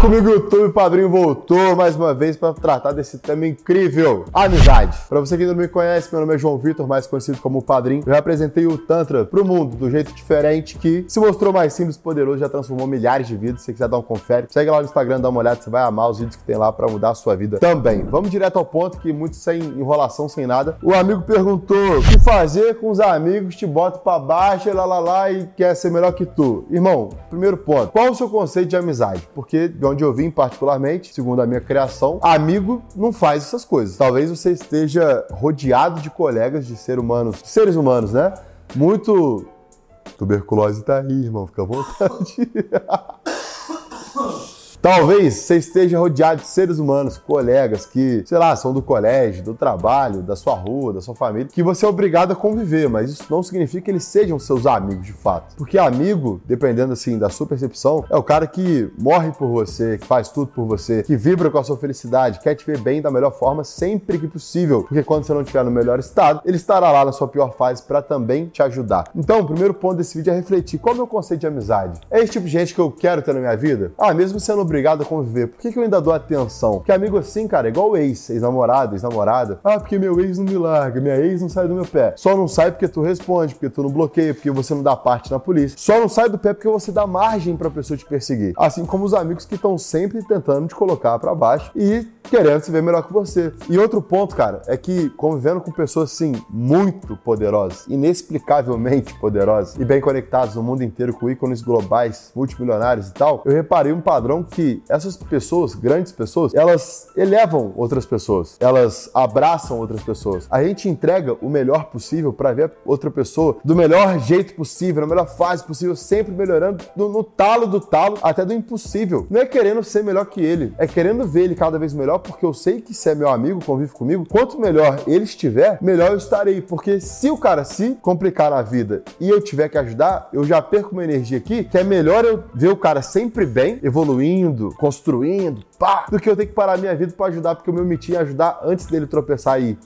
Comigo, YouTube, Padrinho voltou mais uma vez para tratar desse tema incrível, amizade. Para você que ainda não me conhece, meu nome é João Vitor, mais conhecido como Padrinho. Eu apresentei o Tantra pro mundo do jeito diferente que se mostrou mais simples poderoso, já transformou milhares de vidas. Se você quiser dar um confere, segue lá no Instagram, dá uma olhada, você vai amar os vídeos que tem lá para mudar a sua vida também. Vamos direto ao ponto, que muito sem enrolação, sem nada. O amigo perguntou: o que fazer com os amigos te botam para baixo, lá lá lá, e quer ser melhor que tu? Irmão, primeiro ponto, qual o seu conceito de amizade? Porque de onde eu vim, particularmente, segundo a minha criação, amigo não faz essas coisas. Talvez você esteja rodeado de colegas, de seres humanos, seres humanos, né? Muito. Tuberculose tá aí, irmão, fica à vontade. Talvez você esteja rodeado de seres humanos, colegas que, sei lá, são do colégio, do trabalho, da sua rua, da sua família, que você é obrigado a conviver, mas isso não significa que eles sejam seus amigos de fato. Porque amigo, dependendo assim da sua percepção, é o cara que morre por você, que faz tudo por você, que vibra com a sua felicidade, quer te ver bem da melhor forma sempre que possível. Porque quando você não estiver no melhor estado, ele estará lá na sua pior fase para também te ajudar. Então, o primeiro ponto desse vídeo é refletir qual é o meu conceito de amizade. É esse tipo de gente que eu quero ter na minha vida? Ah, mesmo sendo obrigado a conviver. Por que, que eu ainda dou atenção? Porque amigo assim, cara, é igual o ex, ex-namorado, ex-namorada. Ah, porque meu ex não me larga, minha ex não sai do meu pé. Só não sai porque tu responde, porque tu não bloqueia, porque você não dá parte na polícia. Só não sai do pé porque você dá margem pra pessoa te perseguir. Assim como os amigos que estão sempre tentando te colocar para baixo e querendo se ver melhor que você. E outro ponto, cara, é que convivendo com pessoas assim muito poderosas, inexplicavelmente poderosas e bem conectadas no mundo inteiro com ícones globais, multimilionários e tal, eu reparei um padrão que essas pessoas, grandes pessoas, elas elevam outras pessoas, elas abraçam outras pessoas. A gente entrega o melhor possível para ver outra pessoa do melhor jeito possível, na melhor fase possível, sempre melhorando no, no talo do talo, até do impossível. Não é querendo ser melhor que ele, é querendo ver ele cada vez melhor, porque eu sei que se é meu amigo, convive comigo, quanto melhor ele estiver, melhor eu estarei. Porque se o cara se complicar na vida e eu tiver que ajudar, eu já perco uma energia aqui, que é melhor eu ver o cara sempre bem, evoluindo, construindo, pá, do que eu ter que parar minha vida para ajudar, porque eu me omiti em ajudar antes dele tropeçar aí.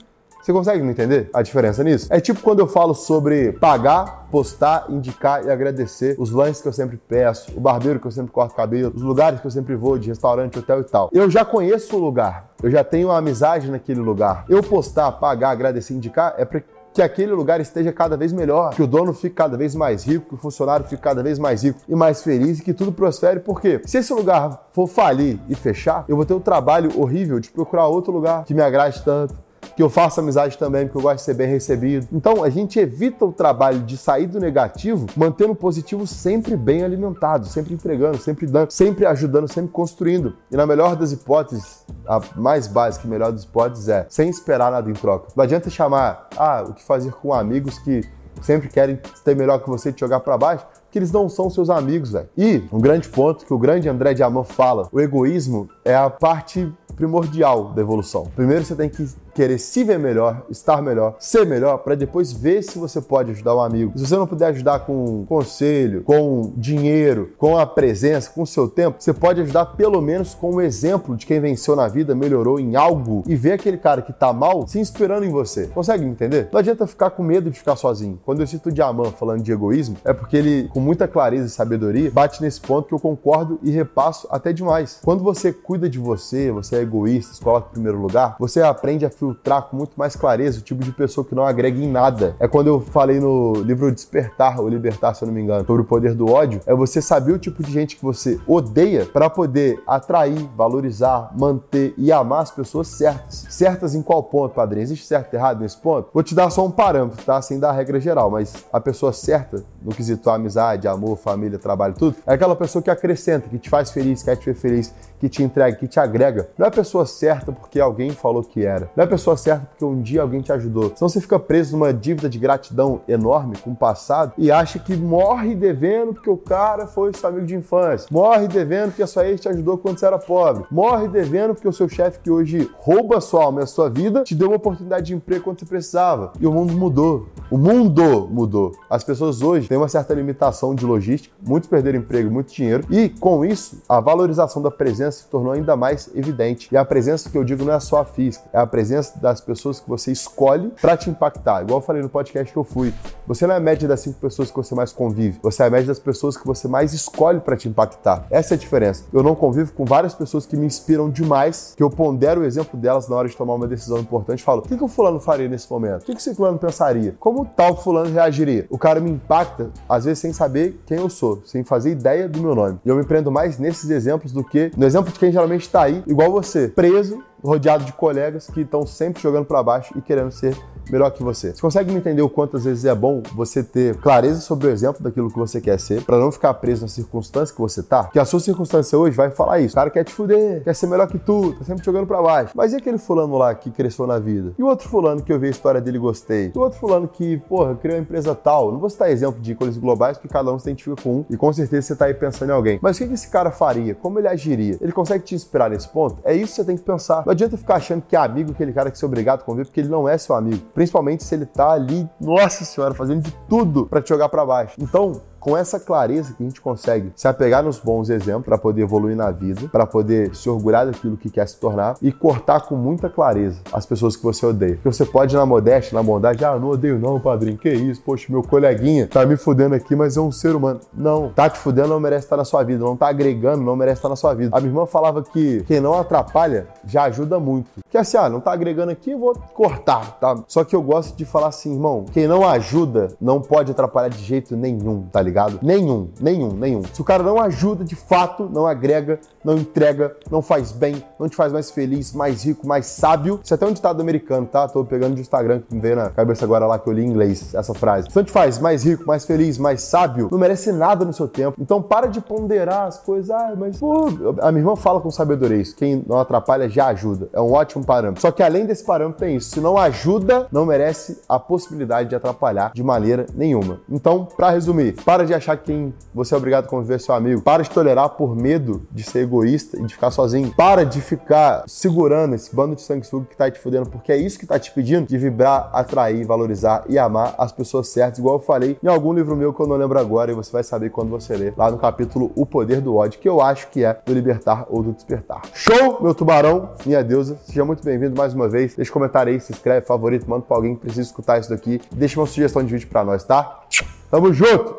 Você consegue me entender a diferença nisso? É tipo quando eu falo sobre pagar, postar, indicar e agradecer os lanches que eu sempre peço, o barbeiro que eu sempre corto cabelo, os lugares que eu sempre vou, de restaurante, hotel e tal. Eu já conheço o lugar, eu já tenho uma amizade naquele lugar. Eu postar, pagar, agradecer, indicar é pra que aquele lugar esteja cada vez melhor, que o dono fique cada vez mais rico, que o funcionário fique cada vez mais rico e mais feliz e que tudo prospere. Porque se esse lugar for falir e fechar, eu vou ter um trabalho horrível de procurar outro lugar que me agrade tanto, que eu faça amizade também, porque eu gosto de ser bem recebido. Então a gente evita o trabalho de sair do negativo, mantendo o positivo sempre bem alimentado, sempre entregando, sempre dando, sempre ajudando, sempre construindo. E na melhor das hipóteses, a mais básica e melhor das hipóteses é sem esperar nada em troca. Não adianta chamar, ah, o que fazer com amigos que sempre querem ter melhor que você e te jogar para baixo, que eles não são seus amigos, velho. E um grande ponto que o grande André Diamant fala, o egoísmo é a parte primordial da evolução. Primeiro você tem que querer se ver melhor, estar melhor, ser melhor, para depois ver se você pode ajudar um amigo. Se você não puder ajudar com conselho, com dinheiro, com a presença, com o seu tempo, você pode ajudar pelo menos com o um exemplo de quem venceu na vida, melhorou em algo e ver aquele cara que tá mal se inspirando em você. Consegue entender? Não adianta ficar com medo de ficar sozinho. Quando eu cito o Diamant falando de egoísmo, é porque ele, com muita clareza e sabedoria, bate nesse ponto que eu concordo e repasso até demais. Quando você cuida de você, você é egoísta, se coloca em primeiro lugar, você aprende a filtrar com muito mais clareza o tipo de pessoa que não agrega em nada. É quando eu falei no livro Despertar ou Libertar, se eu não me engano, sobre o poder do ódio, é você saber o tipo de gente que você odeia para poder atrair, valorizar, manter e amar as pessoas certas. Certas em qual ponto, padrinho? Existe certo e errado nesse ponto? Vou te dar só um parâmetro, tá? Sem dar a regra geral, mas a pessoa certa, no quesito amizade, amor, família, trabalho, tudo, é aquela pessoa que acrescenta, que te faz feliz, quer te ver feliz, que te entrega, que te agrega. Não é a pessoa certa porque alguém falou que era. Não é pessoa certa porque um dia alguém te ajudou. Senão você fica preso numa dívida de gratidão enorme com o passado e acha que morre devendo porque o cara foi seu amigo de infância. Morre devendo porque a sua ex te ajudou quando você era pobre. Morre devendo porque o seu chefe que hoje rouba a sua alma e a sua vida te deu uma oportunidade de emprego quando você precisava. E o mundo mudou. O mundo mudou. As pessoas hoje têm uma certa limitação de logística, muitos perderam emprego, muito dinheiro, e com isso, a valorização da presença se tornou ainda mais evidente. E a presença que eu digo não é só a física, é a presença diferença das pessoas que você escolhe para te impactar. Igual eu falei no podcast que eu fui. Você não é a média das cinco pessoas que você mais convive. Você é a média das pessoas que você mais escolhe para te impactar. Essa é a diferença. Eu não convivo com várias pessoas que me inspiram demais, que eu pondero o exemplo delas na hora de tomar uma decisão importante e falo: o que, que o fulano faria nesse momento? O que, que esse fulano pensaria? Como tal fulano reagiria? O cara me impacta, às vezes sem saber quem eu sou, sem fazer ideia do meu nome. E eu me prendo mais nesses exemplos do que no exemplo de quem geralmente está aí, igual você, preso rodeado de colegas que estão sempre jogando para baixo e querendo ser melhor que você. Você consegue me entender o quanto às vezes é bom você ter clareza sobre o exemplo daquilo que você quer ser, para não ficar preso na circunstância que você tá? Que a sua circunstância hoje vai falar isso. O cara quer te fuder, quer ser melhor que tu, tá sempre jogando para baixo. Mas e aquele fulano lá que cresceu na vida? E o outro fulano que eu vi a história dele e gostei? E o outro fulano que, porra, criou uma empresa tal? Não vou citar exemplo de coisas globais, porque cada um se identifica com um e com certeza você tá aí pensando em alguém. Mas o que, que esse cara faria? Como ele agiria? Ele consegue te inspirar nesse ponto? É isso que você tem que pensar. Não adianta ficar achando que é amigo aquele cara que você é obrigado a conviver, porque ele não é seu amigo. Principalmente se ele tá ali, nossa senhora, fazendo de tudo para te jogar para baixo. Então, com essa clareza que a gente consegue se apegar nos bons exemplos para poder evoluir na vida, para poder se orgulhar daquilo que quer se tornar e cortar com muita clareza as pessoas que você odeia. Porque você pode, na modéstia, na bondade, ah, não odeio não, padrinho, que isso, poxa, meu coleguinha tá me fudendo aqui, mas é um ser humano. Não, tá te fudendo não merece estar na sua vida, não tá agregando, não merece estar na sua vida. A minha irmã falava que quem não atrapalha já ajuda muito. Que assim, ah, não tá agregando aqui, eu vou cortar, tá? Só que eu gosto de falar assim, irmão, quem não ajuda não pode atrapalhar de jeito nenhum, tá ligado? Ligado? Nenhum, nenhum, nenhum. Se o cara não ajuda de fato, não agrega, não entrega, não faz bem, não te faz mais feliz, mais rico, mais sábio. Isso é até um ditado americano, tá? Tô pegando de Instagram que me veio na cabeça agora lá que eu li em inglês essa frase. Se não te faz mais rico, mais feliz, mais sábio, não merece nada no seu tempo. Então para de ponderar as coisas. Ah, mas pô, a minha irmã fala com sabedoria isso. Quem não atrapalha já ajuda. É um ótimo parâmetro. Só que além desse parâmetro tem isso. Se não ajuda, não merece a possibilidade de atrapalhar de maneira nenhuma. Então, para resumir, para de achar que quem você é obrigado a conviver é seu amigo. Para de tolerar por medo de ser egoísta e de ficar sozinho. Para de ficar segurando esse bando de sanguessuga que tá te fudendo, porque é isso que tá te pedindo de vibrar, atrair, valorizar e amar as pessoas certas, igual eu falei em algum livro meu que eu não lembro agora e você vai saber quando você ler, lá no capítulo O Poder do Ódio, que eu acho que é do Libertar ou do Despertar. Show, meu tubarão, minha deusa, seja muito bem-vindo mais uma vez. Deixa um comentário aí, se inscreve, favorito, manda pra alguém que precisa escutar isso daqui. Deixa uma sugestão de vídeo para nós, tá? Tamo junto!